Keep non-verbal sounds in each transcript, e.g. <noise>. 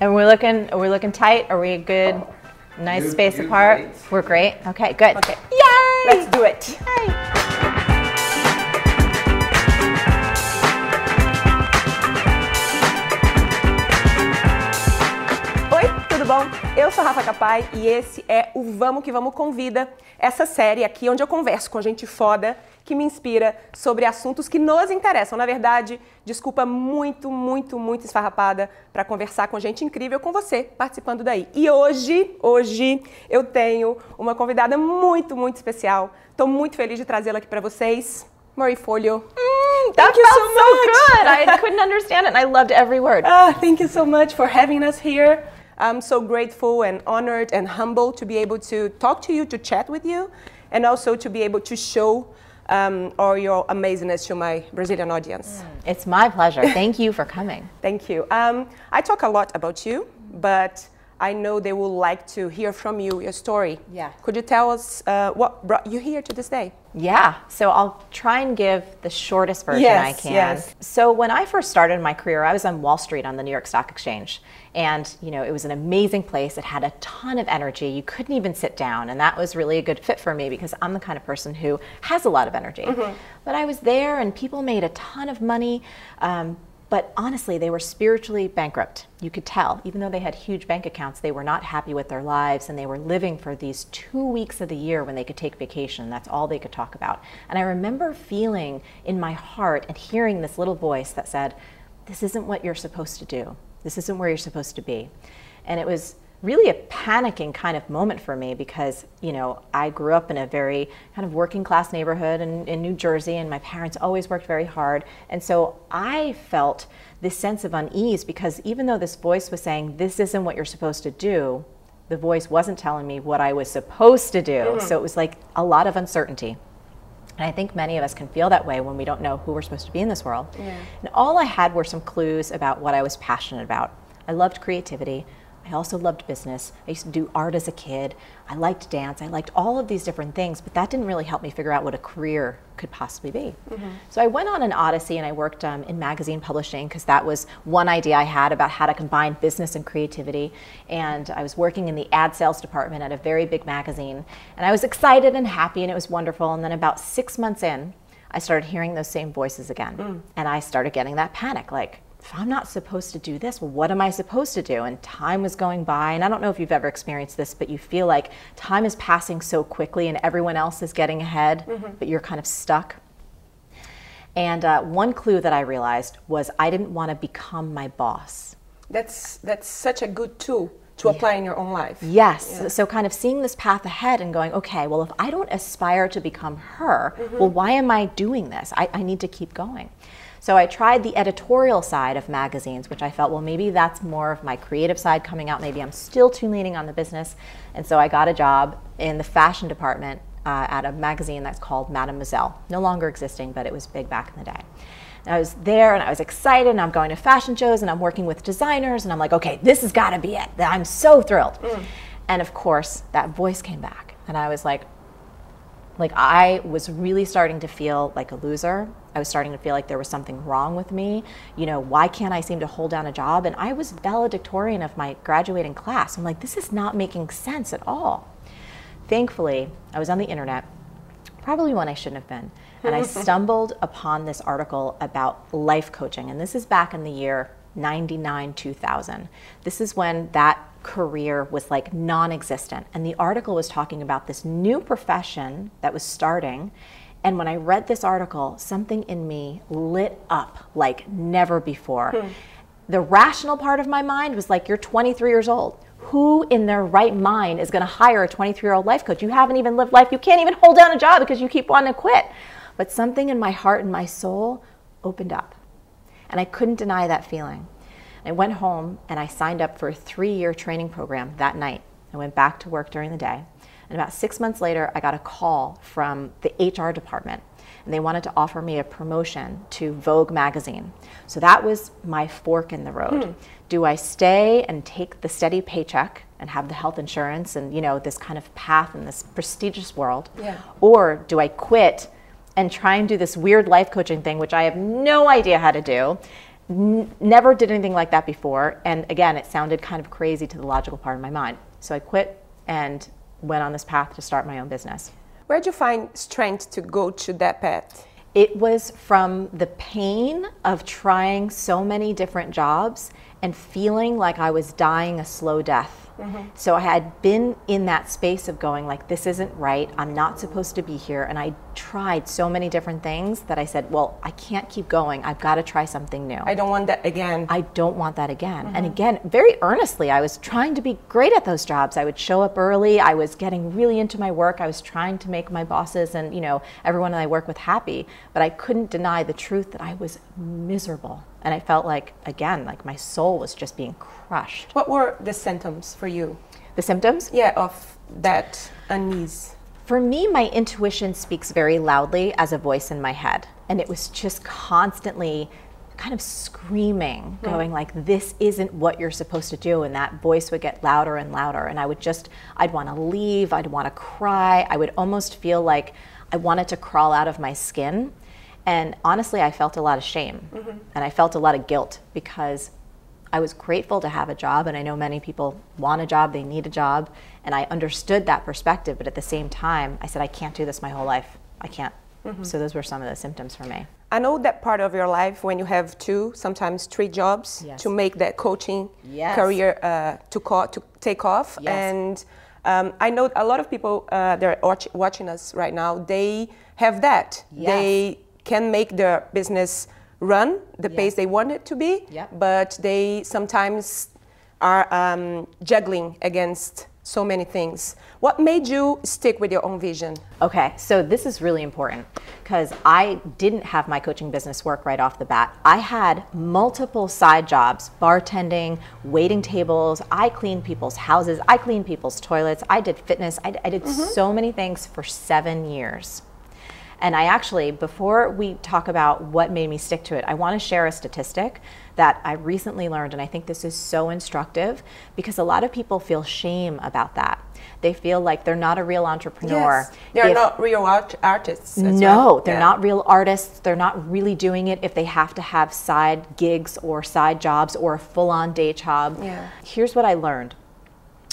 And we're looking, are we looking tight? Are we a good, nice You- space you apart? great. We're great. Okay, good. Okay. Yay! Let's do it. Oi, bom? Eu sou Rafa Capai e esse é o Vamos que Vamos Convida, essa série aqui onde eu converso com gente foda que me inspira sobre assuntos que nos interessam. Na verdade, desculpa muito, muito, muito esfarrapada para conversar com gente incrível com você participando daí. E hoje, hoje eu tenho uma convidada muito, muito especial. Estou muito feliz de trazê-la aqui para vocês. Marie Folio. That Thank you felt so so much. good. I couldn't understand it, and I loved every word. Ah, thank you so much for having us here. I'm so grateful and honored and humbled to be able to talk to you, to chat with you, and also to be able to show um, all your amazingness to my Brazilian audience. It's my pleasure. <laughs> Thank you for coming. Thank you. Um, I talk a lot about you, but I know they would like to hear from you, your story. Yeah. Could you tell us uh, what brought you here to this day? Yeah, so I'll try and give the shortest version I Yes, can. yes. So when I first started my career, I was on Wall Street on the New York Stock Exchange. And, you know, it was an amazing place. It had a ton of energy. You couldn't even sit down. And that was really a good fit for me because I'm the kind of person who has a lot of energy. But I was there and people made a ton of money. Um, but honestly, they were spiritually bankrupt. You could tell. Even though they had huge bank accounts, they were not happy with their lives and they were living for these two weeks of the year when they could take vacation. That's all they could talk about. And I remember feeling in my heart and hearing this little voice that said, This isn't what you're supposed to do. This isn't where you're supposed to be. And it was really a panicking kind of moment for me because you know i grew up in a very kind of working class neighborhood in, in new jersey and my parents always worked very hard. And so i felt this sense of unease because even though this voice was saying this isn't what you're supposed to do the voice wasn't telling me what i was supposed to do. Mm-hmm. So it was like a lot of uncertainty and I think many of us can feel that way when we don't know who we're supposed to be in this world. And all I had were some clues about what I was passionate about. I loved creativity. I also loved business. I used to do art as a kid. I liked dance. I liked all of these different things, but that didn't really help me figure out what a career could possibly be. So I went on an odyssey and I worked um, in magazine publishing because that was one idea I had about how to combine business and creativity. And I was working in the ad sales department at a very big magazine. And I was excited and happy and it was wonderful. And then about six months in, I started hearing those same voices again. And I started getting that panic like, if I'm not supposed to do this, well, what am I supposed to do? And time was going by. And I don't know if you've ever experienced this, but you feel like time is passing so quickly and everyone else is getting ahead, but you're kind of stuck. And uh, one clue that I realized was I didn't want to become my boss. That's, that's such a good tool to apply in your own life. Yes. So, kind of seeing this path ahead and going, okay, well, if I don't aspire to become her, well, why am I doing this? I, I need to keep going. So, I tried the editorial side of magazines, which I felt, well, maybe that's more of my creative side coming out. Maybe I'm still too leaning on the business. And so, I got a job in the fashion department uh, at a magazine that's called Mademoiselle. No longer existing, but it was big back in the day. And I was there and I was excited and I'm going to fashion shows and I'm working with designers and I'm like, okay, this has got to be it. I'm so thrilled. And of course, that voice came back and I was like, like I was really starting to feel like a loser. I was starting to feel like there was something wrong with me. You know, why can't I seem to hold down a job? And I was valedictorian of my graduating class. I'm like, this is not making sense at all. Thankfully, I was on the internet probably one I shouldn't have been. And I <laughs> stumbled upon this article about life coaching. And this is back in the year 99, 2000. This is when that career was like non existent. And the article was talking about this new profession that was starting. And when I read this article, something in me lit up like never before. Hmm. The rational part of my mind was like, you're 23 years old who in their right mind is going to hire a 23 year old life coach? You haven't even lived life. You can't even hold down a job because you keep wanting to quit. But something in my heart and my soul opened up. And I couldn't deny that feeling. I went home and I signed up for a three year training program that night. I went back to work during the day. And about six months later, I got a call from the HR department and they wanted to offer me a promotion to Vogue magazine. So that was my fork in the road. Hmm. Do I stay and take the steady paycheck and have the health insurance and you know this kind of path in this prestigious world, Yeah. or do I quit and try and do this weird life coaching thing, which I have no idea how to do? N- never did anything like that before. And again, it sounded kind of crazy to the logical part of my mind. So I quit and went on this path to start my own business. Where did you find strength to go to that path? It was from the pain of trying so many different jobs and feeling like I was dying a slow death Mm-hmm. So I had been in that space of going like this isn't right. I'm not supposed to be here and I tried so many different things that I said, well, I can't keep going. I've got to try something new. I don't want that again. I don't want that again. Mm-hmm. And again, very earnestly, I was trying to be great at those jobs. I would show up early. I was getting really into my work. I was trying to make my bosses and, you know, everyone that I work with happy, but I couldn't deny the truth that I was miserable. And I felt like again, like my soul was just being crushed. What were the symptoms for you? The symptoms? Yeah, of that unease. For me, my intuition speaks very loudly as a voice in my head. And it was just constantly kind of screaming, hmm. going like, this isn't what you're supposed to do. And that voice would get louder and louder. And I would just, I'd want to leave, I'd want to cry. I would almost feel like I wanted to crawl out of my skin. And honestly, I felt a lot of shame mm-hmm. and I felt a lot of guilt because I was grateful to have a job, and I know many people want a job, they need a job, and I understood that perspective. But at the same time, I said, I can't do this my whole life. I can't. Mm-hmm. So those were some of the symptoms for me. I know that part of your life when you have two, sometimes three jobs yes. to make that coaching yes. career uh, to, co- to take off. Yes. And um, I know a lot of people uh, that are watching us right now, they have that. They can make their business run the yeah. pace they want it to be, yeah. but they sometimes are um, juggling against so many things. What made you stick with your own vision? Okay, so this is really important because I didn't have my coaching business work right off the bat. I had multiple side jobs bartending, waiting tables. I cleaned people's houses, I cleaned people's toilets, I did fitness, I, I did mm-hmm. so many things for seven years. And I actually, before we talk about what made me stick to it, I want to share a statistic that I recently learned, and I think this is so instructive because a lot of people feel shame about that. They feel like they're not a real entrepreneur. Yes. They're if, not real art- artists. no, well. they're yeah. not real artists. They're not really doing it if they have to have side gigs or side jobs or a full on day job. Yeah. Here's what I learned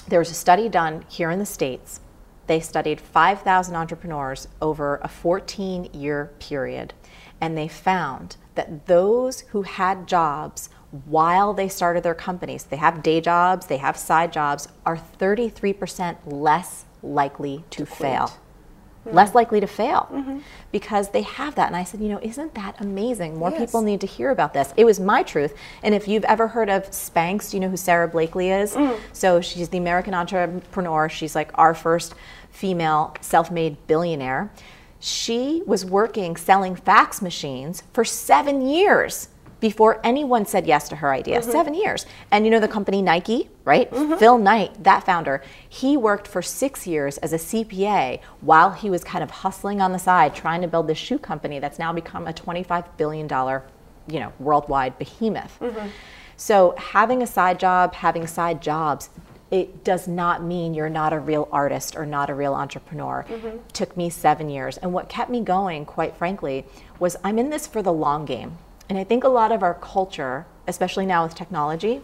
there was a study done here in the States they studied 5,000 entrepreneurs over a 14 year period, and they found that those who had jobs while they started their companies, they have day jobs, they have side jobs, are 33% less likely to, to fail. Mm-hmm. Less likely to fail mm-hmm. because they have that. And I said, you know, isn't that amazing? More yes. people need to hear about this. It was my truth. And if you've ever heard of Spanx, you know who Sara Blakely is? Mm. So she's the American entrepreneur. She's like our first female self made billionaire. She was working selling fax machines for seven years before anyone said yes to her idea. Mm-hmm. Seven years. And you know the company Nike, right? Mm-hmm. Phil Knight, that founder, he worked for six years as a CPA while he was kind of hustling on the side, trying to build this shoe company that's now become a $25 billion, you know, worldwide behemoth. Mm-hmm. So having a side job, having side jobs, it does not mean you're not a real artist or not a real entrepreneur. Mm-hmm. Took me seven years. And what kept me going, quite frankly, was I'm in this for the long game. And I think a lot of our culture, especially now with technology,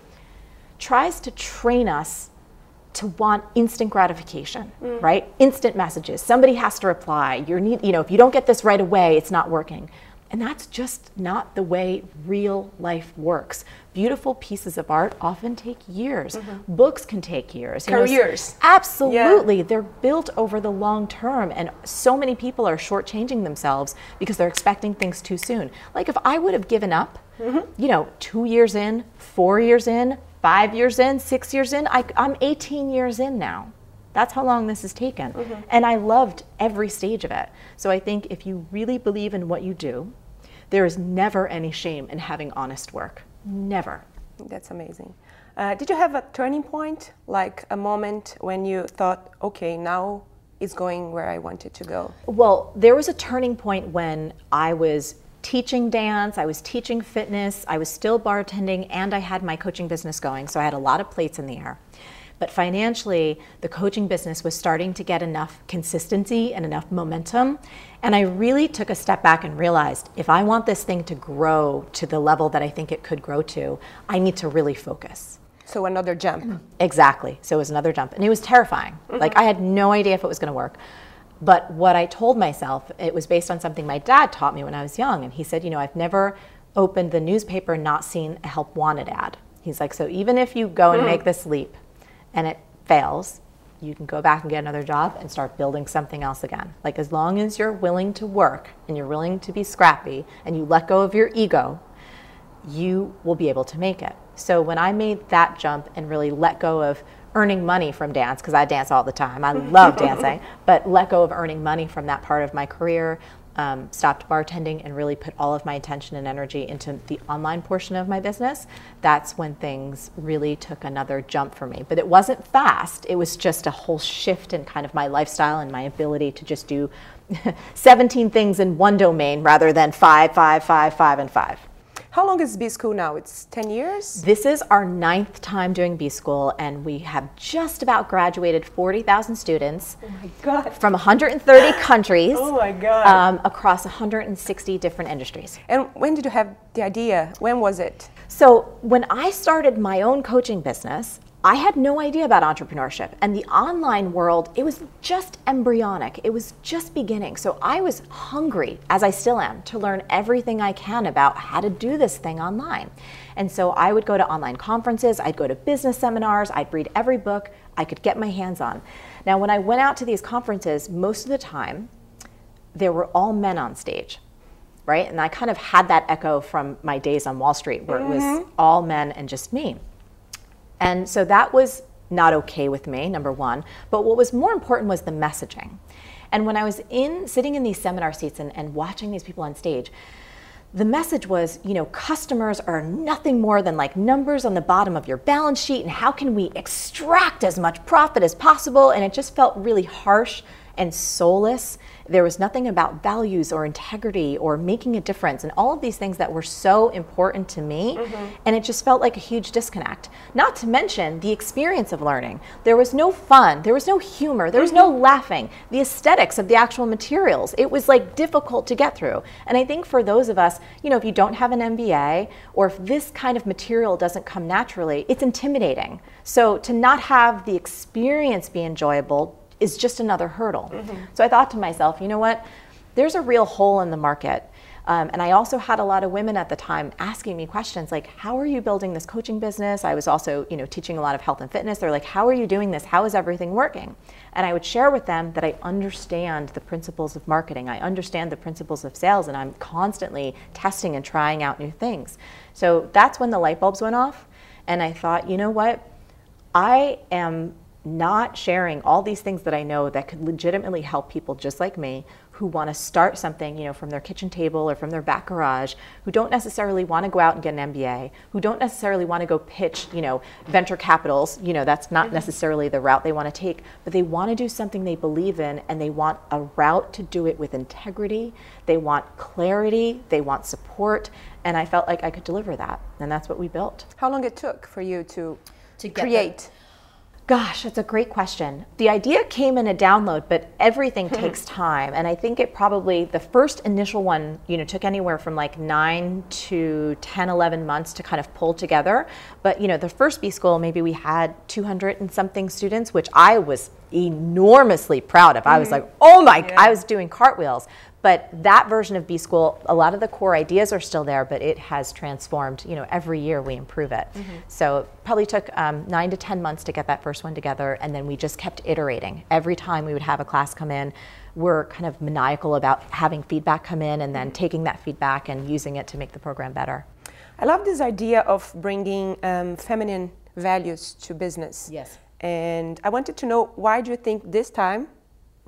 tries to train us to want instant gratification, mm. right? Instant messages. Somebody has to reply. You need, you know, if you don't get this right away, it's not working. And that's just not the way real life works. Beautiful pieces of art often take years. Mm-hmm. Books can take years. Careers. Know, absolutely. Yeah. They're built over the long term. And so many people are shortchanging themselves because they're expecting things too soon. Like if I would have given up, mm-hmm. you know, two years in, four years in, five years in, six years in, I, I'm 18 years in now. That's how long this has taken. Mm-hmm. And I loved every stage of it. So I think if you really believe in what you do, there is never any shame in having honest work. Never. That's amazing. Uh, did you have a turning point, like a moment when you thought, okay, now it's going where I wanted to go? Well, there was a turning point when I was teaching dance, I was teaching fitness, I was still bartending, and I had my coaching business going. So I had a lot of plates in the air. But financially, the coaching business was starting to get enough consistency and enough momentum. And I really took a step back and realized if I want this thing to grow to the level that I think it could grow to, I need to really focus. So another jump. Exactly. So it was another jump. And it was terrifying. Mm-hmm. Like I had no idea if it was going to work. But what I told myself, it was based on something my dad taught me when I was young. And he said, you know, I've never opened the newspaper and not seen a help wanted ad. He's like, so even if you go and mm. make this leap and it fails, you can go back and get another job and start building something else again. Like as long as you're willing to work and you're willing to be scrappy and you let go of your ego, you will be able to make it. So when I made that jump and really let go of earning money from dance, because I dance all the time, I love <laughs> dancing, but let go of earning money from that part of my career, um, stopped bartending and really put all of my attention and energy into the online portion of my business, that's when things really took another jump for me. But it wasn't fast, it was just a whole shift in kind of my lifestyle and my ability to just do <laughs> 17 things in one domain rather than five, five, five, five, and five. How long is B School now? It's 10 years? This is our ninth time doing B School, and we have just about graduated 40,000 students. Oh my God. From 130 <laughs> countries. Oh my God. Um, across 160 different industries. And when did you have the idea? When was it? So, when I started my own coaching business, I had no idea about entrepreneurship. And the online world, it was just embryonic. It was just beginning. So I was hungry, as I still am, to learn everything I can about how to do this thing online. And so I would go to online conferences, I'd go to business seminars, I'd read every book I could get my hands on. Now, when I went out to these conferences, most of the time, there were all men on stage. Right? And I kind of had that echo from my days on Wall Street where mm-hmm. it was mm-hmm. all men and just me. And so that was not okay with me, number one. But what was more important was the messaging. And when I was in sitting in these seminar seats and, and watching these people on stage, the message was, you know, customers are nothing more than like numbers on the bottom of your balance sheet, and how can we extract as much profit as possible? And it just felt really harsh and soulless. There was nothing about values or integrity or making a difference and all of these things that were so important to me. Mm-hmm. And it just felt like a huge disconnect. Not to mention the experience of learning. There was no fun, there was no humor, there was mm-hmm. no laughing. The aesthetics of the actual materials, it was like difficult to get through. And I think for those of us, you know, if you don't have an MBA or if this kind of material doesn't come naturally, it's intimidating. So to not have the experience be enjoyable is just another hurdle. Mm-hmm. So I thought to myself, you know what? There's a real hole in the market. Um, and I also had a lot of women at the time asking me questions like, "How are you building this coaching business?" I was also, you know, teaching a lot of health and fitness. They're like, "How are you doing this? How is everything working?" And I would share with them that I understand the principles of marketing. I understand the principles of sales, and I'm constantly testing and trying out new things. So that's when the light bulbs went off, and I thought, you know what? I am not sharing all these things that I know that could legitimately help people just like me who want to start something, you know, from their kitchen table or from their back garage, who don't necessarily want to go out and get an MBA, who don't necessarily want to go pitch, you know, venture capitals, you know, that's not necessarily the route they want to take, but they want to do something they believe in and they want a route to do it with integrity. They want clarity, they want support, and I felt like I could deliver that, and that's what we built. How long it took for you to to create the- Gosh, that's a great question. The idea came in a download, but everything takes time. And I think it probably, the first initial one, you know, took anywhere from like nine to 10, 11 months to kind of pull together. But, you know, the first B school, maybe we had 200 and something students, which I was enormously proud of. Mm-hmm. I was mm-hmm. like, oh my, yeah. I was doing cartwheels. But that version of B School, a lot of the core ideas are still there, but it has transformed. You know, every year we improve it. Mm-hmm. So it probably took um, nine to ten months to get that first one together, and then we just kept iterating. Every time we would have a class come in, we're kind of maniacal about having feedback come in and then mm-hmm. taking that feedback and using it to make the program better. I love this idea of bringing um, feminine values to business. Yes. And I wanted to know why do you think this time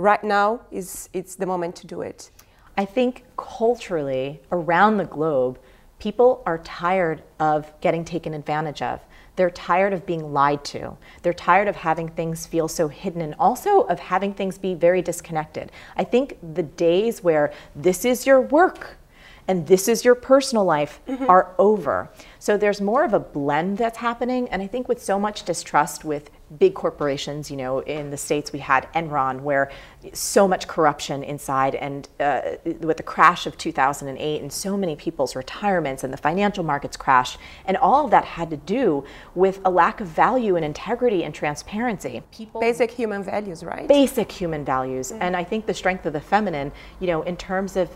right now is it's the moment to do it? I think culturally around the globe, people are tired of getting taken advantage of. They're tired of being lied to. They're tired of having things feel so hidden and also of having things be very disconnected. I think the days where this is your work and this is your personal life mm-hmm. are over. So there's more of a blend that's happening. And I think with so much distrust with big corporations, you know, in the States we had Enron, where so much corruption inside, and uh, with the crash of 2008 and so many people's retirements and the financial markets crash, and all of that had to do with a lack of value and integrity and transparency. People, basic human values, right? Basic human values. Mm-hmm. And I think the strength of the feminine, you know, in terms of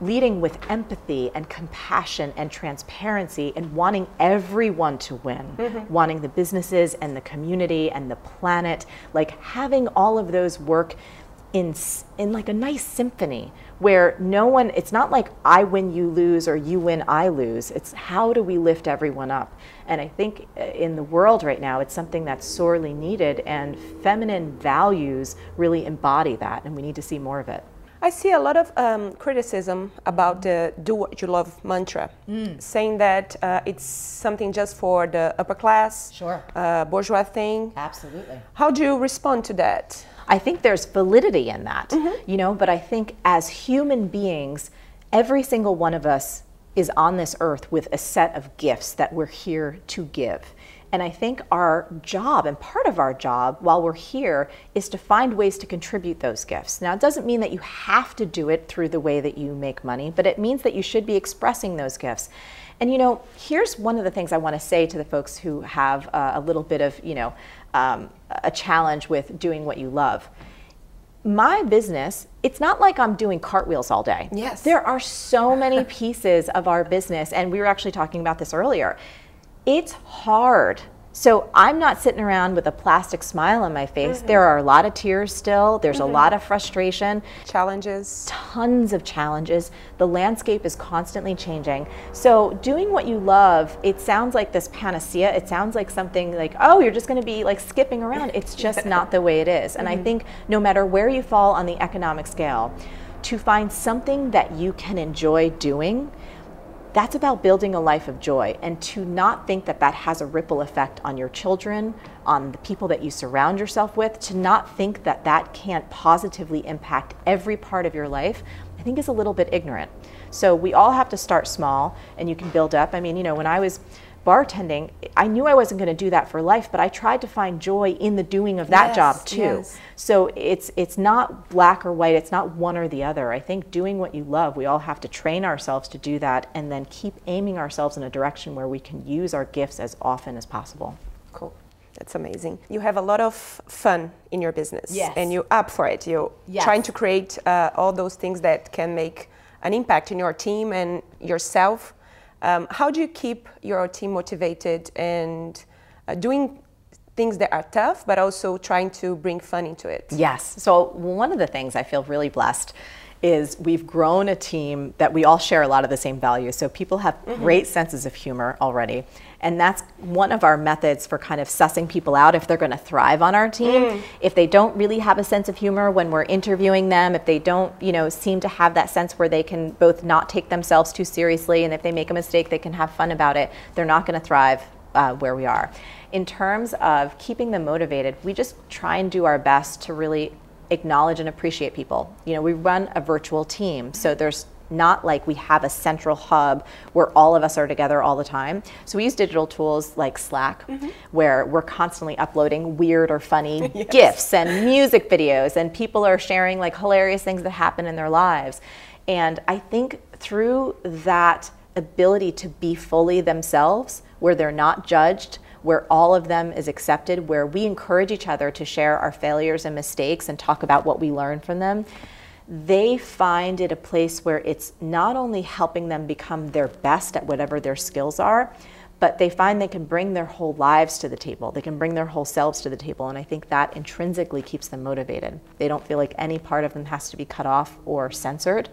leading with empathy and compassion and transparency and wanting everyone to win, mm-hmm. wanting the businesses and the community and the planet, like having all of those work in in like a nice symphony where no one it's not like I win you lose or you win I lose. It's how do we lift everyone up? And I think uh, in the world right now it's something that's sorely needed and feminine values really embody that and we need to see more of it. I see a lot of um, criticism about the do what you love mantra, mm. saying that uh, it's something just for the upper class, sure. uh, bourgeois thing. Absolutely. How do you respond to that? I think there's validity in that, mm-hmm. you know, but I think as human beings, every single one of us is on this earth with a set of gifts that we're here to give. And I think our job, and part of our job while we're here, is to find ways to contribute those gifts. Now, it doesn't mean that you have to do it through the way that you make money, but it means that you should be expressing those gifts. And you know, here's one of the things I want to say to the folks who have uh, a little bit of, you know, um, a challenge with doing what you love my business, it's not like I'm doing cartwheels all day. Yes. There are so many <laughs> pieces of our business, and we were actually talking about this earlier it's hard. So I'm not sitting around with a plastic smile on my face. Mm-hmm. There are a lot of tears still. There's mm-hmm. a lot of frustration. Challenges. Tons of challenges. The landscape is constantly changing. So doing what you love, it sounds like this panacea. It sounds like something like, oh, you're just going to be like skipping around. It's just <laughs> not the way it is. And mm-hmm. I think no matter where you fall on the economic scale, to find something that you can enjoy doing that's about building a life of joy and to not think that that has a ripple effect on your children, on the people that you surround yourself with, to not think that that can't positively impact every part of your life, I think is a little bit ignorant. So we all have to start small and you can build up. I mean, you know, when I was bartending, I knew I wasn't going to do that for life, but I tried to find joy in the doing of that yes, job too. Yes. So it's it's not black or white, it's not one or the other. I think doing what you love, we all have to train ourselves to do that and then keep aiming ourselves in a direction where we can use our gifts as often as possible. Cool. That's amazing. You have a lot of fun in your business, yes. and you're up for it. You're yes. trying to create uh, all those things that can make an impact in your team and yourself um, how do you keep your team motivated and uh, doing things that are tough, but also trying to bring fun into it? Yes. So, one of the things I feel really blessed is we've grown a team that we all share a lot of the same values. So people have mm-hmm. great senses of humor already. And that's one of our methods for kind of sussing people out if they're going to thrive on our team. Mm. If they don't really have a sense of humor when we're interviewing them, if they don't, you know, seem to have that sense where they can both not take themselves too seriously and if they make a mistake, they can have fun about it, they're not going to thrive uh, where we are. In terms of keeping them motivated, we just try and do our best to really acknowledge and appreciate people. You know, we run a virtual team, so there's not like we have a central hub where all of us are together all the time. So we use digital tools like Slack, mm-hmm. where we're constantly uploading weird or funny <laughs> yes. gifs and music videos, and people are sharing like hilarious things that happen in their lives. And I think through that ability to be fully themselves, where they're not judged, where all of them is accepted, where we encourage each other to share our failures and mistakes and talk about what we learn from them, they find it a place where it's not only helping them become their best at whatever their skills are, but they find they can bring their whole lives to the table. They can bring their whole selves to the table. And I think that intrinsically keeps them motivated. They don't feel like any part of them has to be cut off or censored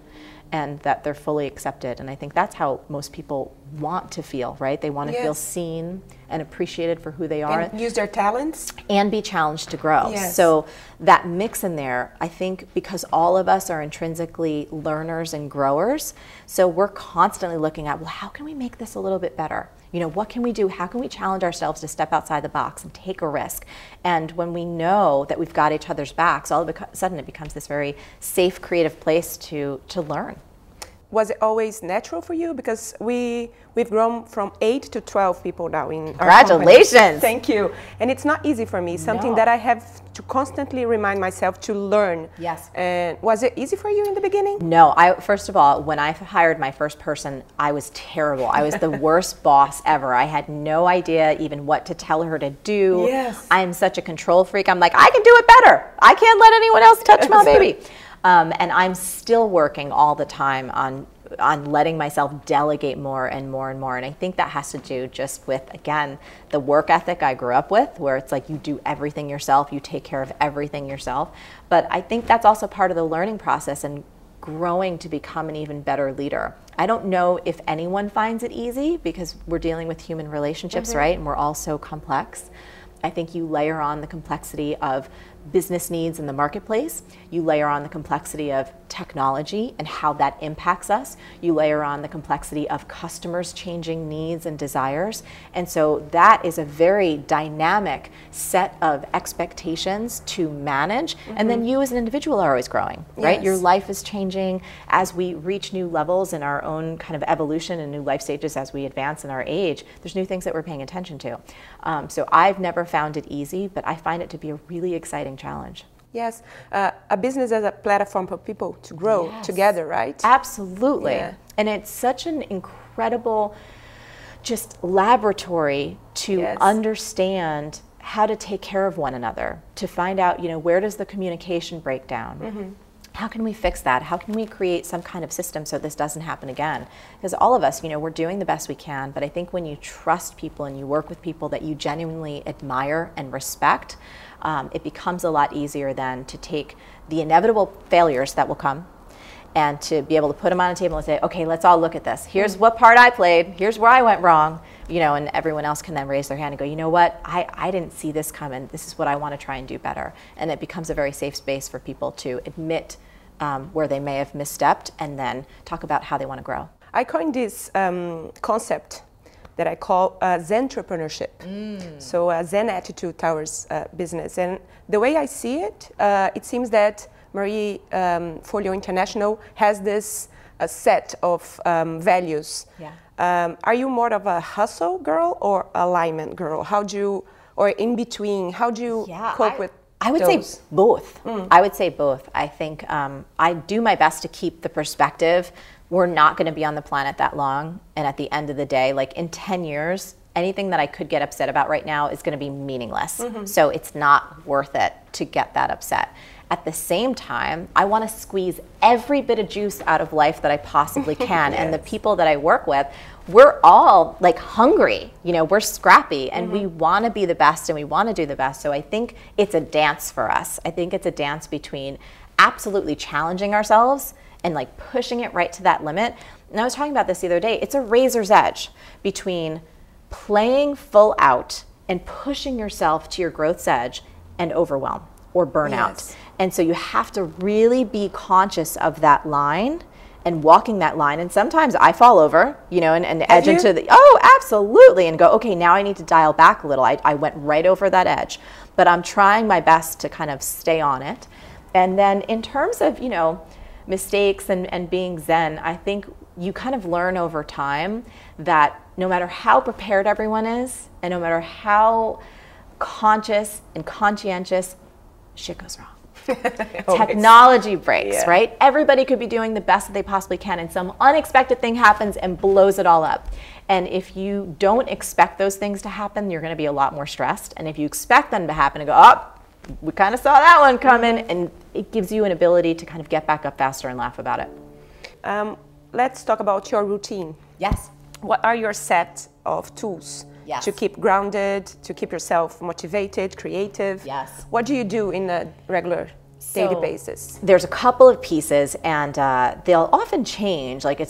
and that they're fully accepted. And I think that's how most people want to feel, right? They want to yes. feel seen and appreciated for who they are. And use their talents. And be challenged to grow. Yes. So that mix in there, I think because all of us are intrinsically learners and growers, so we're constantly looking at, well, how can we make this a little bit better? You know, what can we do? How can we challenge ourselves to step outside the box and take a risk? And when we know that we've got each other's backs, all of a sudden it becomes this very safe, creative place to, to learn. Was it always natural for you? Because we we've grown from eight to twelve people now in Congratulations! Thank you. And it's not easy for me. Something No. that I have to constantly remind myself to learn. Yes. And was it easy for you in the beginning? No, I first of all, when I hired my first person, I was terrible. I was the <laughs> worst boss ever. I had no idea even what to tell her to do. Yes. I'm such a control freak. I'm like, I can do it better. I can't let anyone else touch my <laughs> baby. Um, and I'm still working all the time on on letting myself delegate more and more and more. And I think that has to do just with again the work ethic I grew up with, where it's like you do everything yourself, you take care of everything yourself. But I think that's also part of the learning process and growing to become an even better leader. I don't know if anyone finds it easy because we're dealing with human relationships, right? And we're all so complex. I think you layer on the complexity of business needs in the marketplace. You layer on the complexity of technology and how that impacts us. You layer on the complexity of customers changing needs and desires. And so that is a very dynamic set of expectations to manage. And then you as an individual are always growing, right? Your life is changing as we reach new levels in our own kind of evolution and new life stages as we advance in our age. There's new things that we're paying attention to. Um, so I've never found it easy, but I find it to be a really exciting challenge. Yes. Uh, a business as a platform for people to grow Yes. together, right? Absolutely. Yeah. And it's such an incredible just laboratory to Yes. understand how to take care of one another, to find out, you know, where does the communication break down? Mm-hmm. How can we fix that? How can we create some kind of system so this doesn't happen again? Because all of us, you know, we're doing the best we can, but I think when you trust people and you work with people that you genuinely admire and respect, um, it becomes a lot easier then to take the inevitable failures that will come and to be able to put them on a table and say, okay, let's all look at this. Here's what part I played. Here's where I went wrong. You know, and everyone else can then raise their hand and go, you know what? I, I didn't see this coming. This is what I want to try and do better. And it becomes a very safe space for people to admit um, where they may have misstepped and then talk about how they want to grow. I coined this um, concept that I call uh, Zen entrepreneurship. So a Zen attitude towards uh, business. And the way I see it, uh, it seems that Marie um, Forleo International has this uh, set of um, values. Yeah. Um, are you more of a hustle girl or alignment girl? How do you, or in between, how do you cope I, with I would those? say both. I would say both. I think um, I do my best to keep the perspective. We're not going to be on the planet that long, and at the end of the day, like in ten years, anything that I could get upset about right now is going to be meaningless. So it's not worth it to get that upset. At the same time, I want to squeeze every bit of juice out of life that I possibly <laughs> can, and the people that I work with, we're all like hungry. You know, we're scrappy and we mm-hmm. want to be the best and we want to do the best. So I think it's a dance for us. I think it's a dance between absolutely challenging ourselves and like pushing it right to that limit. And I was talking about this the other day. It's a razor's edge between playing full out and pushing yourself to your growth's edge and overwhelm or burnout. Yes. And so you have to really be conscious of that line and walking that line. And sometimes I fall over, you know, and, and edge you? into the, oh, absolutely. And go, okay, now I need to dial back a little. I, I went right over that edge. But I'm trying my best to kind of stay on it. And then in terms of, you know, mistakes and, and being Zen, I think you kind of learn over time that no matter how prepared everyone is, and no matter how conscious and conscientious, shit goes wrong. <laughs> Technology breaks, Yeah. right? Everybody could be doing the best that they possibly can, and some unexpected thing happens and blows it all up. And if you don't expect those things to happen, you're going to be a lot more stressed. And if you expect them to happen and go, oh, we kind of saw that one coming, and it gives you an ability to kind of get back up faster and laugh about it. Um, let's talk about your routine. Yes. What are your set of tools Yes. to keep grounded, to keep yourself motivated, creative? Yes. What do you do in a regular daily So- basis? There's a couple of pieces, and uh, they'll often change. Like it's